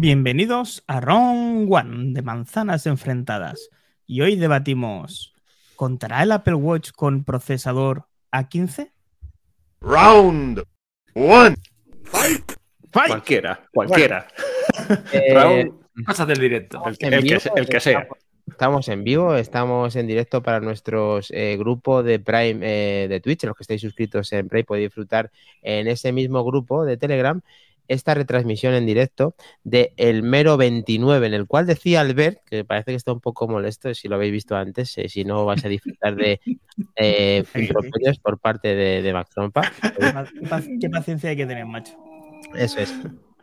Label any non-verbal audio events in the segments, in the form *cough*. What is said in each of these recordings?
Bienvenidos a Round One de Manzanas Enfrentadas. Y hoy debatimos: ¿contará el Apple Watch con procesador A15? Round One. Fight. Cualquiera, cualquiera. *laughs* Eh, Round, Pasa del directo. vivo, el que sea. Estamos en vivo, estamos en directo para nuestros eh, grupo de Prime eh, de Twitch. Los que estáis suscritos en Prime podéis disfrutar en ese mismo grupo de Telegram esta retransmisión en directo de El Mero 29, en el cual decía Albert, que parece que está un poco molesto, si lo habéis visto antes, eh, si no vais a disfrutar de *laughs* eh, por parte de, de Max Trompa. Qué paciencia hay que tener, macho. Eso es.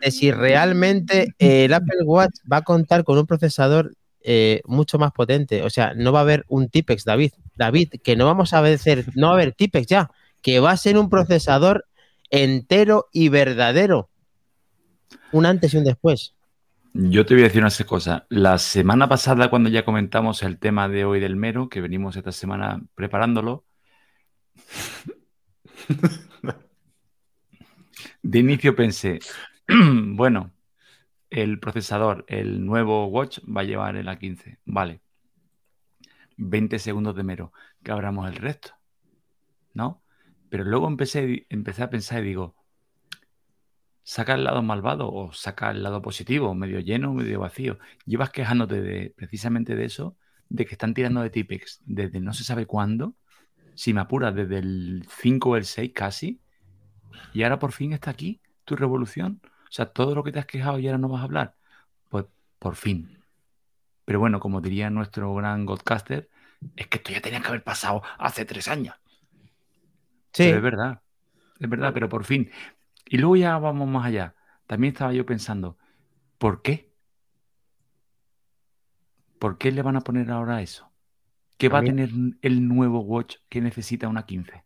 De si realmente eh, el Apple Watch va a contar con un procesador eh, mucho más potente. O sea, no va a haber un Tipex, David. David, que no vamos a hacer, no va a haber Tipex ya, que va a ser un procesador entero y verdadero. Un antes y un después. Yo te voy a decir una cosa. La semana pasada, cuando ya comentamos el tema de hoy del mero, que venimos esta semana preparándolo, *laughs* de inicio pensé, *clears throat* bueno, el procesador, el nuevo Watch va a llevar el A15. Vale. 20 segundos de mero. Que abramos el resto. ¿No? Pero luego empecé, empecé a pensar y digo, saca el lado malvado o saca el lado positivo, medio lleno medio vacío. Llevas quejándote de precisamente de eso, de que están tirando de Tipex desde no se sabe cuándo, si me apuras, desde el 5 o el 6 casi, y ahora por fin está aquí tu revolución. O sea, todo lo que te has quejado y ahora no vas a hablar. Pues por fin. Pero bueno, como diría nuestro gran Godcaster, es que esto ya tenía que haber pasado hace tres años. Sí, Pero es verdad, es verdad, pero por fin. Y luego ya vamos más allá. También estaba yo pensando, ¿por qué? ¿Por qué le van a poner ahora eso? ¿Qué va A tener el nuevo Watch que necesita una 15?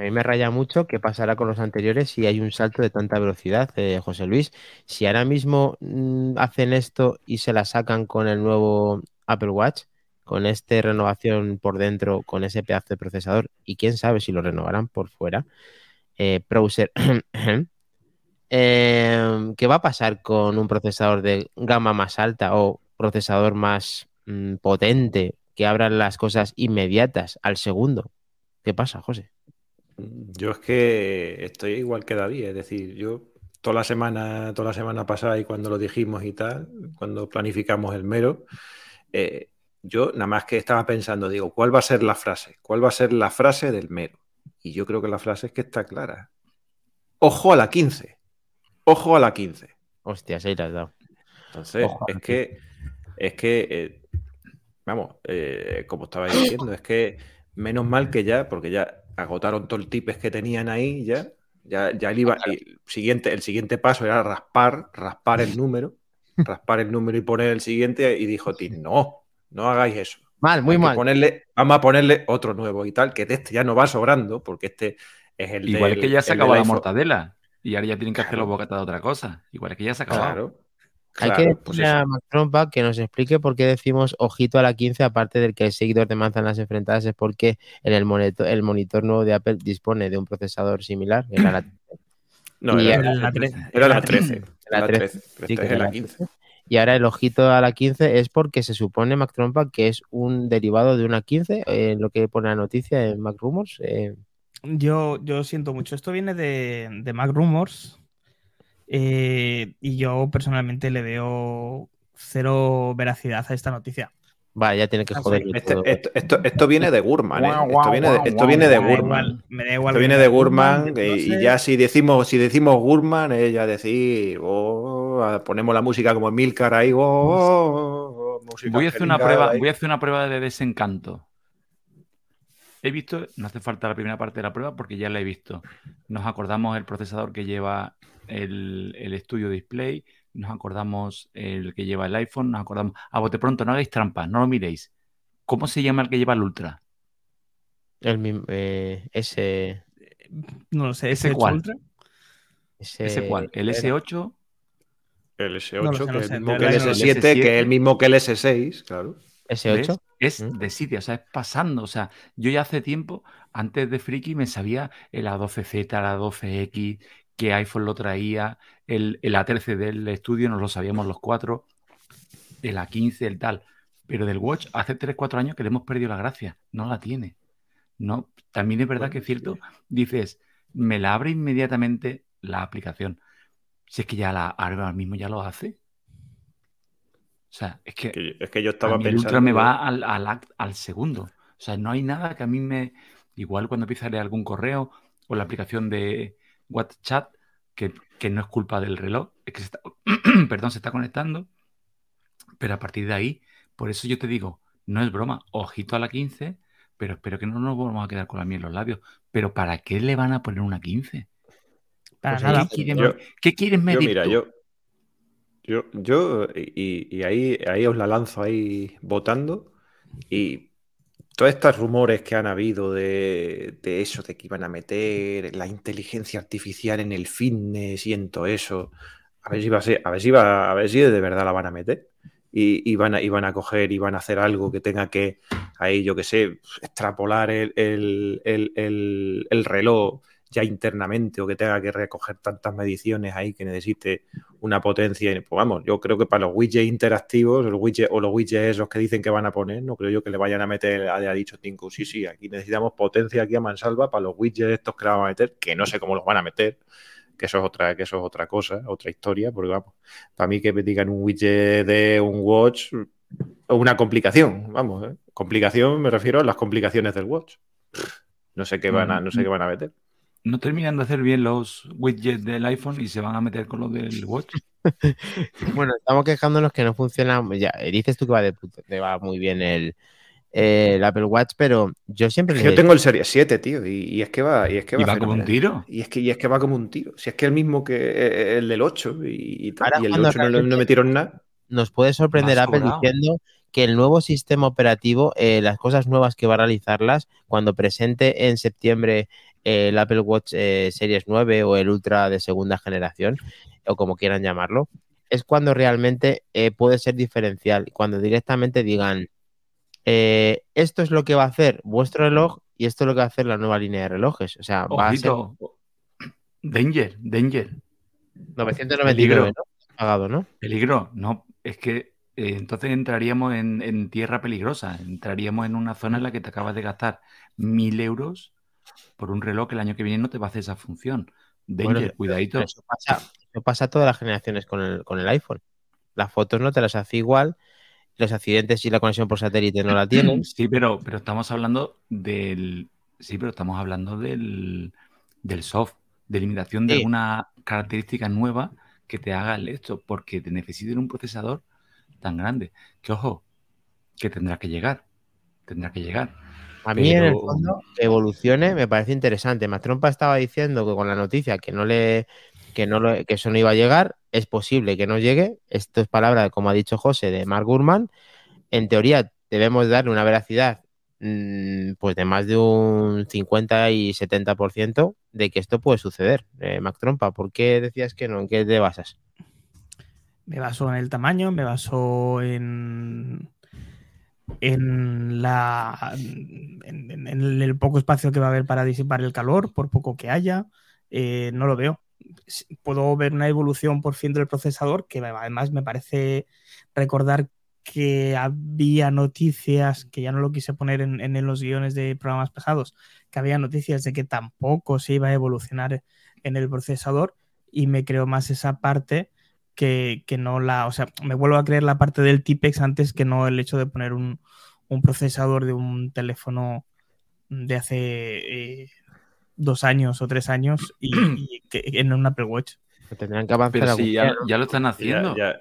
a mí me raya mucho qué pasará con los anteriores si hay un salto de tanta velocidad, eh, José Luis. Si ahora mismo mm, hacen esto y se la sacan con el nuevo Apple Watch, con esta renovación por dentro, con ese pedazo de procesador, y quién sabe si lo renovarán por fuera, browser, eh, *clears throat* ¿qué va a pasar con un procesador de gama más alta o procesador más mm, potente que abran las cosas inmediatas al segundo? ¿Qué pasa, José? Yo es que estoy igual que David, es decir, yo toda la semana, toda la semana pasada y cuando lo dijimos y tal, cuando planificamos el mero, eh, yo nada más que estaba pensando, digo, ¿cuál va a ser la frase? ¿Cuál va a ser la frase del mero? Y yo creo que la frase es que está clara. Ojo a la 15. Ojo a la 15. Hostia, ahí la has dado. Entonces, Ojo es que, es que, eh, vamos, eh, como estaba diciendo, es que menos mal que ya, porque ya agotaron todo el tipes que tenían ahí, ya, ya, ya el, iba, y el siguiente, el siguiente paso era raspar, raspar el número, raspar el número y poner el siguiente, y dijo Tim, no, no hagáis eso. Mal, muy Hay que mal. Ponerle, vamos a ponerle otro nuevo y tal, que de este ya no va sobrando, porque este es el Igual del- que ya se acabó la mortadela y ahora ya tienen que hacer los bocatas de otra cosa. Igual que ya se acabó. Claro. Hay claro, que pues decirle a eso. Mac Trompa que nos explique por qué decimos ojito a la 15, aparte del que el seguidor de Manzanas Enfrentadas es porque en el monitor, el monitor nuevo de Apple dispone de un procesador similar, que era la, No, y era, La 13. era la 13. la La 13. 13. pero Sí, esta que es era la la 15. Y ahora el ojito a la 15 es porque se supone, Mac Trompa, que es un derivado de una 15, eh, lo que pone la noticia en Mac Rumors. eh, Yo, yo siento mucho. Esto viene de, de Mac Rumors. eh, y yo personalmente le veo cero veracidad a esta noticia. vale, ya tiene que joder. Este- esto, esto- esto viene de Gurman, ¿eh? Esto viene de, esto viene de Gurman. me da igual. Esto viene de Gurman de y, ya si decimos, si decimos Gurman, es ya decir, oh, ponemos la música como Milcar ahí, oh, oh, oh, música Voy a hacer una prueba, ahí. voy a hacer una prueba de desencanto. He visto, no hace falta la primera parte de la prueba porque ya la he visto. Nos acordamos el procesador que lleva el, el Studio Display, nos acordamos el que lleva el iPhone, nos acordamos. A bote pronto, no hagáis trampas, no lo miréis. ¿Cómo se llama el que lleva el Ultra? El, mim- eh, ese, No lo sé, ¿Ese cuál? Ultra. ese, ¿Ese cuál? ¿El era- S8? El S8, No lo sé, que no es sé, el mismo que el verdad no lo sé. S7, S7. que es el mismo que el S6, claro. ese 8. ¿Ves? Es ¿Mm? de sitio, o sea, es pasando. O sea, yo ya hace tiempo, antes de Friki, me sabía el A12Z, el A12X, qué iPhone lo traía, el, el A13 del estudio, nos lo sabíamos los cuatro, el A15, el tal. Pero del Watch hace 3-4 años que le hemos perdido la gracia, no la tiene. No, también es verdad que es cierto, dices, me la abre inmediatamente la aplicación. Si es que ya la ahora mismo ya lo hace. O sea, es que, Es que yo estaba a mí el pensando. Ultra me va al, al al segundo. O sea, no hay nada que a mí me. Igual cuando empieza a leer algún correo o la aplicación de WhatsApp, que, que no es culpa del reloj, es que se está, *clears throat* perdón, se está conectando. Pero a partir de ahí, por eso yo te digo, no es broma, ojito a la 15, pero espero que no nos vamos a quedar con la miel en los labios. Pero ¿para qué le van a poner una 15? Para Pues nada. ¿Qué quieren, Yo- qué Yo, mira, tú? yo, yo, yo y, y ahí, ahí os la lanzo ahí votando. Y todos estos rumores que han habido de, de eso, de que iban a meter la inteligencia artificial en el fitness y en todo eso, a ver si va a ser, a ver si va, a ver si de verdad la van a meter. Y, y van a, y van a coger y van a hacer algo que tenga que, ahí, yo que sé, extrapolar el, el- el- el- el reloj ya internamente o que tenga que recoger tantas mediciones ahí que necesite una potencia. Pues vamos, yo creo que para los widgets interactivos los widgets, o los widgets esos que dicen que van a poner, no creo yo que le vayan a meter, haya dicho Tinku, sí, sí, aquí necesitamos potencia aquí a mansalva para los widgets estos que le van a meter, que no sé cómo los van a meter, que eso es otra, que eso es otra cosa, otra historia, porque vamos, para mí que me digan un widget de un watch una complicación, vamos, ¿eh? complicación me refiero a las complicaciones del watch. No sé qué van a, no sé qué van a meter. No terminan de hacer bien los widgets del iPhone y se van a meter con los del Watch. *laughs* Bueno, estamos quejándonos que no funciona. Ya, dices tú que va, de puto- que va muy bien el, el Apple Watch, pero yo siempre Es le que yo tengo el Series 7, tío, y, y es que va, y es que Y va como un tiro. Y es que, y es que va como un tiro. Si es que el mismo que eh, el del 8 y, y tal. Ahora y el cuando 8 no, metieron nada. nos puede sorprender Apple diciendo que el nuevo sistema operativo, eh, las cosas nuevas que va a realizarlas, cuando presente en septiembre eh, el Apple Watch eh, Series 9 o el Ultra de segunda generación, o como quieran llamarlo, es cuando realmente eh, puede ser diferencial. Cuando directamente digan, eh, esto es lo que va a hacer vuestro reloj y esto es lo que va a hacer la nueva línea de relojes. O sea, va a ser. Danger, danger. 999, Peligro. ¿no? Pagado, ¿no? Peligro. No, es que entonces entraríamos en, en tierra peligrosa. Entraríamos en una zona en la que te acabas de gastar mil euros por un reloj que el año que viene no te va a hacer esa función. Danger, Bueno, cuidadito. Eso pasa, eso pasa todas las generaciones con el, con el iPhone. Las fotos no te las hace igual, los accidentes y la conexión por satélite no la tienen. *clears throat* Sí, pero, pero estamos hablando del. Sí, pero estamos hablando del, del soft, de eliminación de Sí. alguna característica nueva que te haga el esto, porque te necesiten un procesador tan grande. Que ojo, que tendrá que llegar. Tendrá que llegar. A mí, en el fondo, que evolucione me parece interesante. Mastrompa estaba diciendo que con la noticia que no le que no lo- que eso no iba a llegar, es posible que no llegue. Esto es palabra, como ha dicho José, de Mark Gurman. En teoría, debemos darle una veracidad mm, pues de más de un 50 y 70% de que esto puede suceder. Eh, Mac Trompa, ¿por qué decías que no? ¿En qué te basas? Me baso en el tamaño, me baso en, en, la, en, el poco espacio que va a haber para disipar el calor, por poco que haya. eh, no lo veo. Puedo ver una evolución por fin del procesador, que además me parece recordar que había noticias, que ya no lo quise poner en, en los guiones de programas pasados, que había noticias de que tampoco se iba a evolucionar en el procesador y me creo más esa parte que, que no la, o sea, me vuelvo a creer la parte del Tipex antes que no el hecho de poner un, un procesador de un teléfono de hace eh, dos años o tres años y, *clears throat* y que, en un Apple Watch. Que Tendrán que avanzar Pero si ya, lo están haciendo. ya-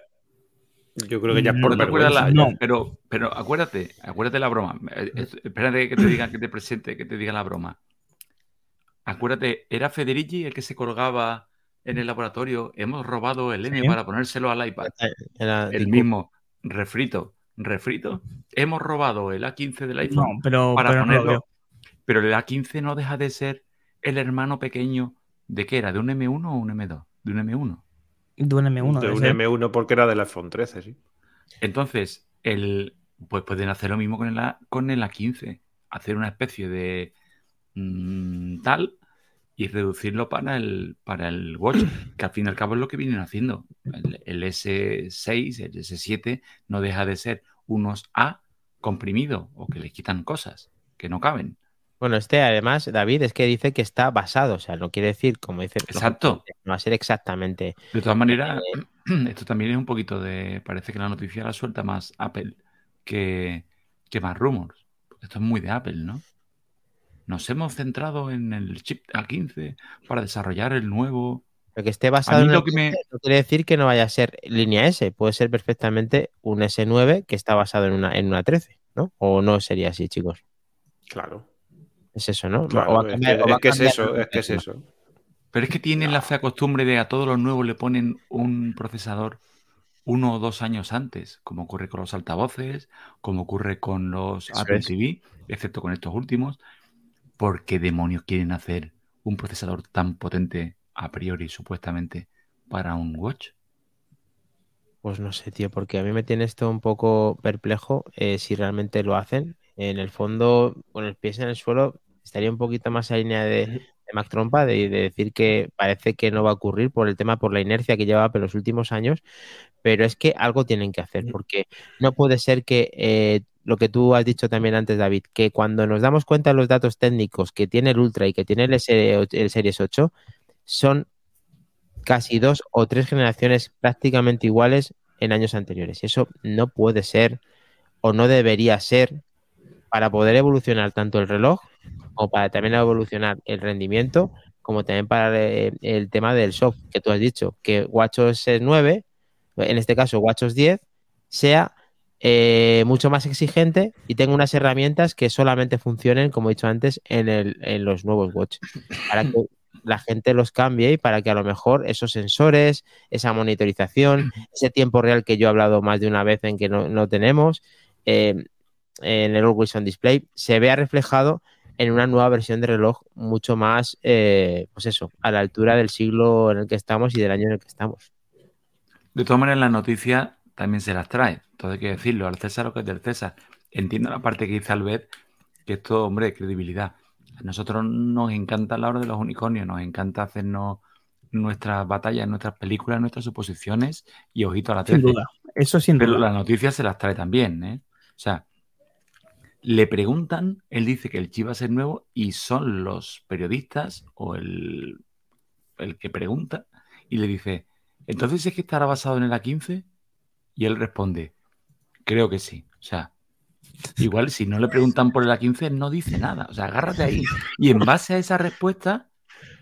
yo creo que ya es No por ¿No te acuerdas vergüenza. la- No. pero, pero acuérdate, acuérdate la broma. Eh, es- Espérate que te diga, que te presente, que te diga la broma. Acuérdate, era Federici el que se colgaba en el laboratorio. Hemos robado el N Sí. para ponérselo al iPad. Era El mismo, refrito, refrito. Hemos robado el A15 del No, iPhone pero, para pero no lo ponerlo. veo. pero el A15 no deja de ser el hermano pequeño de qué era, de un M1 o un M2, de un M1. De un M1. de un ser. M1 porque era del iPhone 13, sí. Entonces, el, pues pueden hacer lo mismo con el, A- con el A15. Hacer una especie de mm, tal y reducirlo para el, para el Watch, *clears throat* que al fin y al cabo es lo que vienen haciendo. El, S6, el S7 no deja de ser unos A comprimidos o que le quitan cosas que no caben. Bueno, este además, David, es que dice que está basado, o sea, no quiere decir, como dice, Exacto. no va a ser exactamente. De todas maneras, eh, *clears throat* esto también es un poquito de. Parece que la noticia la suelta más Apple que, que más rumors. Esto es muy de Apple, ¿no? Nos hemos centrado en el chip A15 para desarrollar el nuevo. Lo que esté basado en el que no quiere decir que no vaya a ser línea S, puede ser perfectamente un S9 que está basado en una, en una 13, ¿no? O no sería así, chicos. Claro. Es eso, ¿no? es, que, es eso, es que es eso. Pero es que tienen la fea costumbre de a todos los nuevos le ponen un procesador uno o dos años antes, como ocurre con los altavoces, como ocurre con los Apple TV, excepto con estos últimos. ¿Por qué demonios quieren hacer un procesador tan potente a priori, supuestamente, para un watch? Pues no sé, tío, porque a mí me tiene esto un poco perplejo eh, si realmente lo hacen. En el fondo, con el pie en el suelo, estaría un poquito más en línea de, de Mac Trompa, de, decir que parece que no va a ocurrir por el tema, por la inercia que lleva en los últimos años, pero es que algo tienen que hacer, porque no puede ser que eh, lo que tú has dicho también antes, David, que cuando nos damos cuenta de los datos técnicos que tiene el Ultra y que tiene el, Series 8, son casi dos o tres generaciones prácticamente iguales en años anteriores. Eso no puede ser o no debería ser para poder evolucionar tanto el reloj como para también evolucionar el rendimiento, como también para eh, el, tema del soft que tú has dicho, que WatchOS 9, en este caso WatchOS 10, sea eh, mucho más exigente y tenga unas herramientas que solamente funcionen, como he dicho antes, en, el, en los nuevos watch. Para que la gente los cambie y para que a lo mejor esos sensores, esa monitorización, ese tiempo real que yo he hablado más de una vez en que no, tenemos, eh, en el Always On Display, se vea reflejado en una nueva versión de reloj mucho más, eh, pues eso, a la altura del siglo en el que estamos y del año en el que estamos. De todas maneras, la noticia también se las trae. Todo hay que decirlo, al César lo que es del César. Entiendo la parte que dice Albert, que esto, hombre, credibilidad. A nosotros nos encanta la hora de los unicornios, nos encanta hacernos nuestras batallas, nuestras películas, nuestras suposiciones y ojito a la tele. Sin duda, eso sin Pero la noticia se las trae también, ¿eh? O sea, le preguntan, él dice que el chip va a ser nuevo y son los periodistas o el, el que pregunta y le dice, entonces es que estará basado en el A15 y él responde, creo que sí. O sea, igual si no le preguntan por el A15 no dice nada. O sea, agárrate ahí y en base a esa respuesta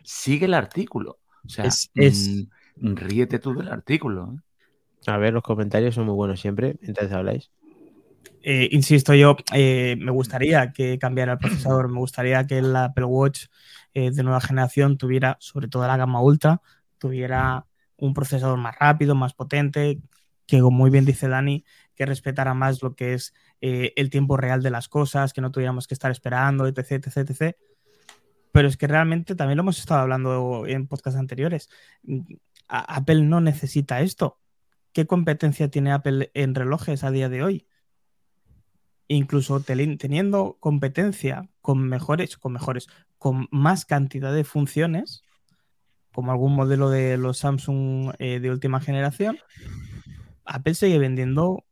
sigue el artículo. O sea, es, mm, ríete tú del artículo. ¿eh? A ver, los comentarios son muy buenos siempre mientras habláis. Eh, insisto, yo eh, me gustaría que cambiara el procesador, me gustaría que el Apple Watch eh, de nueva generación tuviera, sobre todo la gama ultra, tuviera un procesador más rápido, más potente, que como muy bien dice Dani, que respetara más lo que es el tiempo real de las cosas, que no tuviéramos que estar esperando, etc, etc, etc. Pero es que realmente también lo hemos estado hablando en podcasts anteriores. Apple no necesita esto. ¿Qué competencia tiene Apple en relojes a día de hoy? incluso teniendo competencia con mejores, con mejores, con más cantidad de funciones, como algún modelo de los Samsung eh, de última generación, Apple sigue vendiendo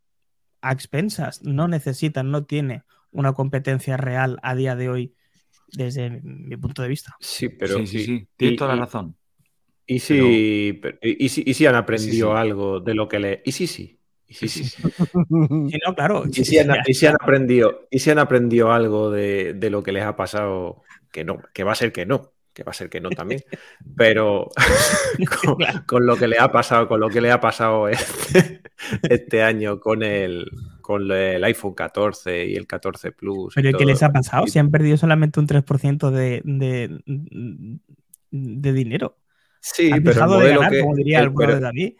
a expensas. No necesita, no tiene una competencia real a día de hoy, desde mi punto de vista. Sí, pero. Sí, sí, sí. Tienes toda la razón. Y si, y, si, y si han aprendido algo de lo que le. Y sí, sí. Y sí, sí. no, claro. Y si, han, aprendido, y si han aprendido algo de, lo que les ha pasado, que no, que va a ser que no, que va a ser que no también, pero *laughs* *laughs* con, lo que le ha pasado, con lo que le ha pasado este, *laughs* este año con el, con el iPhone 14 y el 14 Plus. Pero ¿qué les ha pasado? Si han perdido solamente un 3% de, de, de dinero. Sí, pero el modelo que, como diría el, de David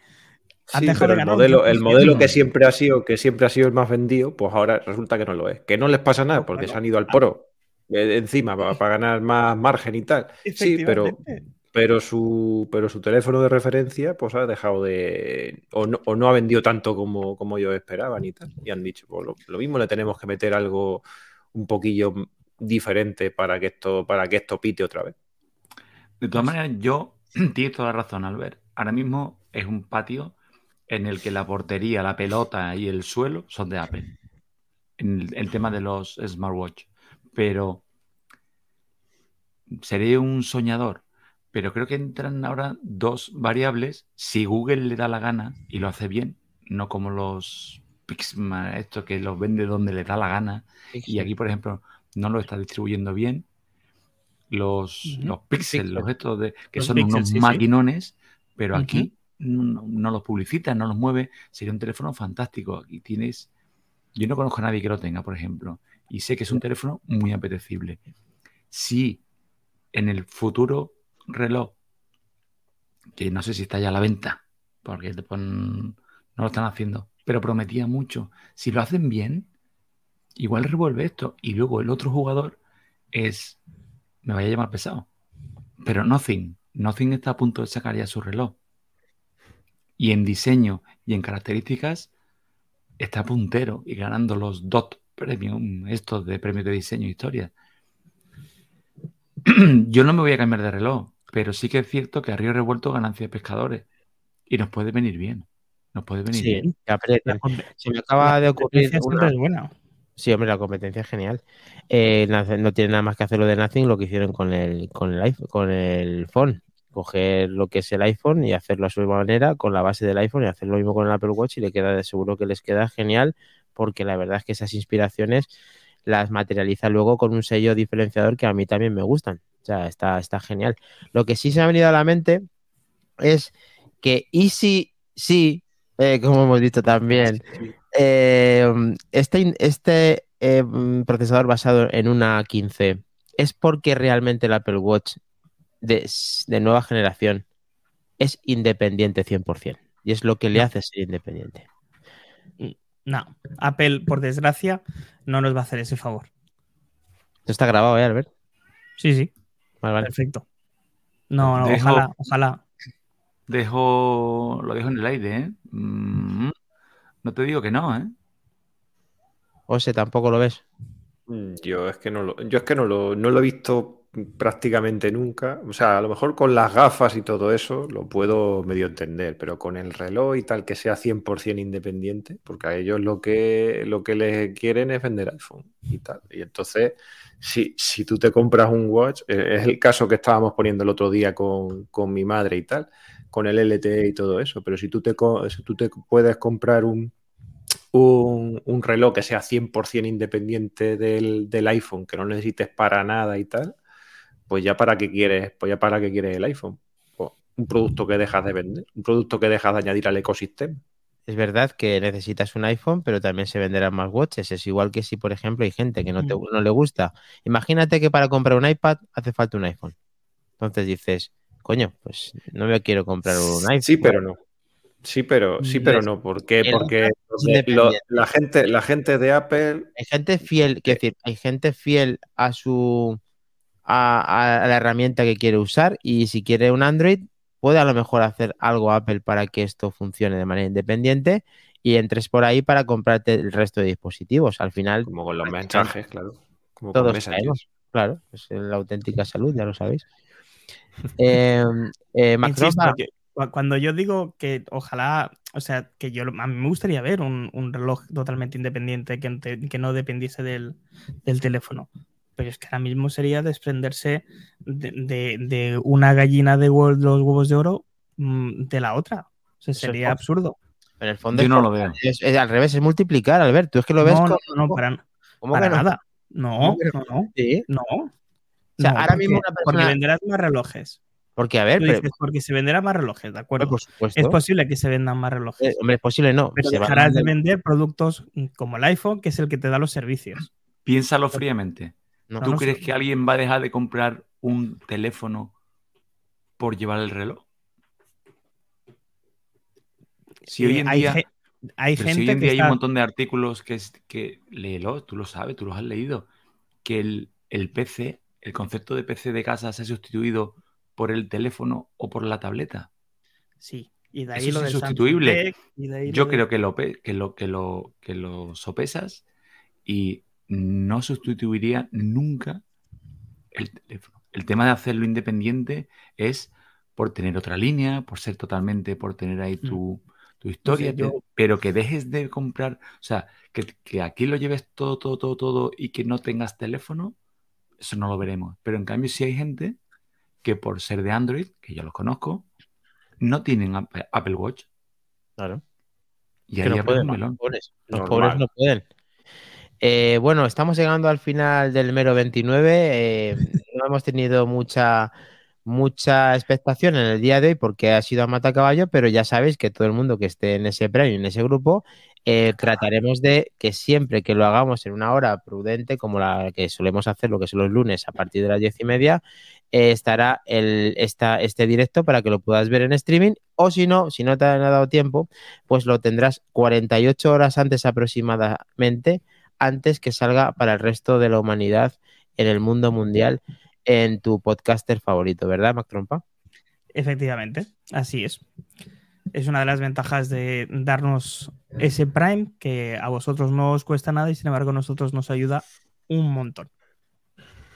el modelo, el modelo que siempre ha sido, que siempre ha sido el más vendido, pues ahora resulta que no lo es. Que no les pasa nada porque se han ido al poro eh, encima para, ganar más margen y tal. Sí, pero, pero su, pero su teléfono de referencia, pues ha dejado de. o no, ha vendido tanto como, como ellos esperaban y tal. Y han dicho, pues lo, mismo le tenemos que meter algo un poquillo diferente para que esto, para que esto pite otra vez. De todas maneras, yo *clears throat* tienes toda la razón, Albert. Ahora mismo es un patio en el que la portería, la pelota y el suelo son de Apple. El tema de los smartwatch. Pero seré un soñador. Pero creo que entran ahora dos variables. Si Google le da la gana y lo hace bien, no como los Pixma, esto que los vende donde le da la gana. Y aquí, por ejemplo, no lo está distribuyendo bien. Los, Ujú. los los estos de, que Los son unos sí, sí. maquinones, pero aquí no, no los publicita, no los mueve. Sería un teléfono fantástico. Aquí tienes. Yo no conozco a nadie que lo tenga, por ejemplo, y sé que es un teléfono muy apetecible. Si en el futuro reloj, que no sé si está ya a la venta, porque no lo están haciendo, pero prometía mucho. Si lo hacen bien, igual revuelve esto. Y luego el otro jugador es, me vaya a llamar pesado, pero Nothing. Nothing está a punto de sacar ya su reloj. Y en diseño y en características está puntero y ganando los DOT Premium, estos de premios de diseño e historia. *clears throat* Yo no me voy a cambiar de reloj, pero sí que es cierto que a río revuelto ganancia de pescadores. Y nos puede venir bien. Nos puede venir Sí, bien. Se me acaba de ocurrir competencia siempre una- es buena. Sí, hombre, la competencia es genial. Eh, no tiene nada más que hacer lo de Nothing, lo que hicieron con el, con el iPhone, con el phone. Coger lo que es el iPhone y hacerlo a su manera con la base del iPhone y hacer lo mismo con el Apple Watch y le queda de seguro que les queda genial porque la verdad es que esas inspiraciones las materializa luego con un sello diferenciador que a mí también me gustan. O sea, está, está genial. Lo que sí se me ha venido a la mente es que y si, sí, eh, como hemos dicho también, eh, este, este eh, procesador basado en una 15 es porque realmente el Apple Watch de, de nueva generación es independiente 100%. Y es lo que le hace ser independiente. No, Apple, por desgracia, no nos va a hacer ese favor. Esto está grabado, ¿eh, Albert? Sí, sí, Vale, vale. perfecto. No, no, Dejo- ojalá, ojalá. Dejo, lo dejo en el aire, ¿eh? Mm, no te digo que no, ¿eh? Ose, tampoco lo ves. Mm, Yo es que no lo, yo es que no lo, no lo he visto prácticamente nunca. O sea, a lo mejor con las gafas y todo eso lo puedo medio entender, pero con el reloj y tal que sea 100% independiente, porque a ellos lo que, lo que les quieren es vender iPhone y tal. Y entonces, si, si tú te compras un watch, eh, es el caso que estábamos poniendo el otro día con, con mi madre y tal, con el LTE y todo eso, pero si tú te, si tú te puedes comprar un, un, un reloj que sea 100% independiente del, del iPhone, que no necesites para nada y tal, pues ya para qué quieres, pues ya para qué quieres el iPhone. Pues un producto que dejas de vender, un producto que dejas de añadir al ecosistema. Es verdad que necesitas un iPhone, pero también se venderán más watches. Es igual que si, por ejemplo, hay gente que no, te- no le gusta. Imagínate que para comprar un iPad hace falta un iPhone. Entonces dices, coño, pues no me quiero comprar un iPhone. Sí, pero no. Sí, pero sí, pero no. ¿Por qué? Porque lo- la gente, la gente de Apple Hay gente fiel, quiero decir, hay gente fiel a su a, a la herramienta que quiere usar y si quiere un Android, puede a lo mejor hacer algo Apple para que esto funcione de manera independiente y entres por ahí para comprarte el resto de dispositivos. Al final, como con los mensajes, claro. Como con todos Messenger. caemos. Claro, es la auténtica *laughs* salud, ya lo sabéis. *laughs* Eh, eh, Insisto, cuando yo digo que ojalá, o sea, que yo a mí me gustaría ver un, un reloj totalmente independiente que, que no dependiese del, del teléfono. Pero es que ahora mismo sería desprenderse de, de- de una gallina de huevo- los huevos de oro mm, de la otra. O sea, sería absurdo. en el fondo Yo no lo veo. es, es al revés, es multiplicar, Albert. Tú es que lo ves no, como, no, no, para, ¿cómo para que no? nada. No, ¿Cómo que no, no, Sí, no. O sea, No, ahora porque- mismo una Porque persona- venderás más relojes. porque a ver, Tú pero- dices, porque se venderán más relojes, ¿de acuerdo? por supuesto. Es posible que se vendan más relojes. Eh, hombre, es posible, no. Pero Se van a dejarás de vender- productos como el iPhone, que es el que te da los servicios. Piénsalo fríamente. No, ¿Tú no, crees que alguien va a dejar de comprar un teléfono por llevar el reloj? Si hoy en hay día, ge- hay si gente hoy en que día hay un montón de artículos que, es, que léelo, tú lo sabes, tú los has leído, que el, el PC, el concepto de PC de casa se ha sustituido por el teléfono o por la tableta. Sí, y de ahí Eso lo es ahí Yo de- creo que lo, que, lo, que, lo, que lo sopesas y no sustituiría nunca el teléfono. El tema de hacerlo independiente es por tener otra línea, por ser totalmente, por tener ahí Mm. tu, tu historia, yo- pero que dejes de comprar, o sea, que, que aquí lo lleves todo, todo, todo, todo y que no tengas teléfono, eso no lo veremos. Pero en cambio, sí hay gente que por ser de Android, que yo los conozco, no tienen Apple Watch. Claro. Y ahí no pueden, los pobres, los pobres no pueden. Eh, bueno, estamos llegando al final del mero 29. eh, no hemos tenido mucha, mucha expectación en el día de hoy porque ha sido a mata caballo, pero ya sabéis que todo el mundo que esté en ese premio, en ese grupo, eh, trataremos de que siempre que lo hagamos en una hora prudente, como la que solemos hacer, lo que son los lunes a partir de las diez y media, estará el, este directo para que lo puedas ver en streaming. O si no, si no te ha dado tiempo, pues lo tendrás 48 horas antes aproximadamente, antes que salga para el resto de la humanidad en el mundo mundial en tu podcaster favorito, ¿verdad, Mac Trompa? Efectivamente, así es. Es una de las ventajas de darnos ese Prime que a vosotros no os cuesta nada y sin embargo a nosotros nos ayuda un montón.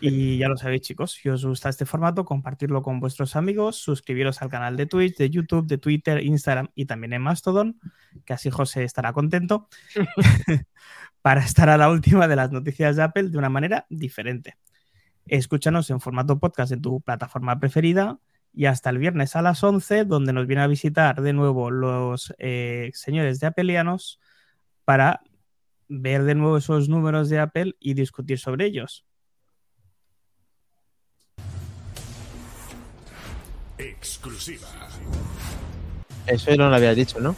Y ya lo sabéis, chicos, si os gusta este formato, compartirlo con vuestros amigos, suscribiros al canal de Twitch, de YouTube, de Twitter, Instagram y también en Mastodon, que así José estará contento, *laughs* para estar a la última de las noticias de Apple de una manera diferente. Escúchanos en formato podcast en tu plataforma preferida y hasta el viernes a las 11, donde nos vienen a visitar de nuevo los eh, señores de Appleianos para ver de nuevo esos números de Apple y discutir sobre ellos. Exclusiva. Eso no lo habías dicho, ¿no?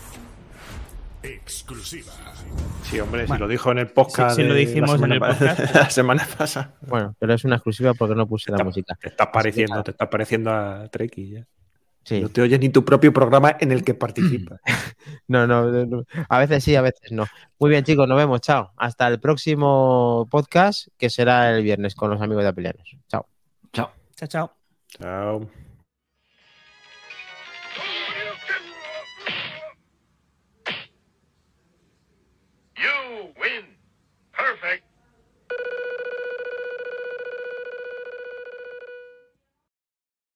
Exclusiva. Sí, hombre, Bueno, si lo dijo en el podcast. sí, sí lo dijimos *laughs* la en semana el podcast. la semana pasada. Bueno, pero es una exclusiva porque no puse la música. Te estás pareciendo, te estás pareciendo a Treki ya. Sí. No te oyes ni tu propio programa en el que participas. *laughs* No, no, no, no. A veces sí, a veces no. Muy bien, chicos, nos vemos. Chao. Hasta el próximo podcast, que será el viernes con los amigos de Apelianos. Chao. Chao. Chao, chao. Chao.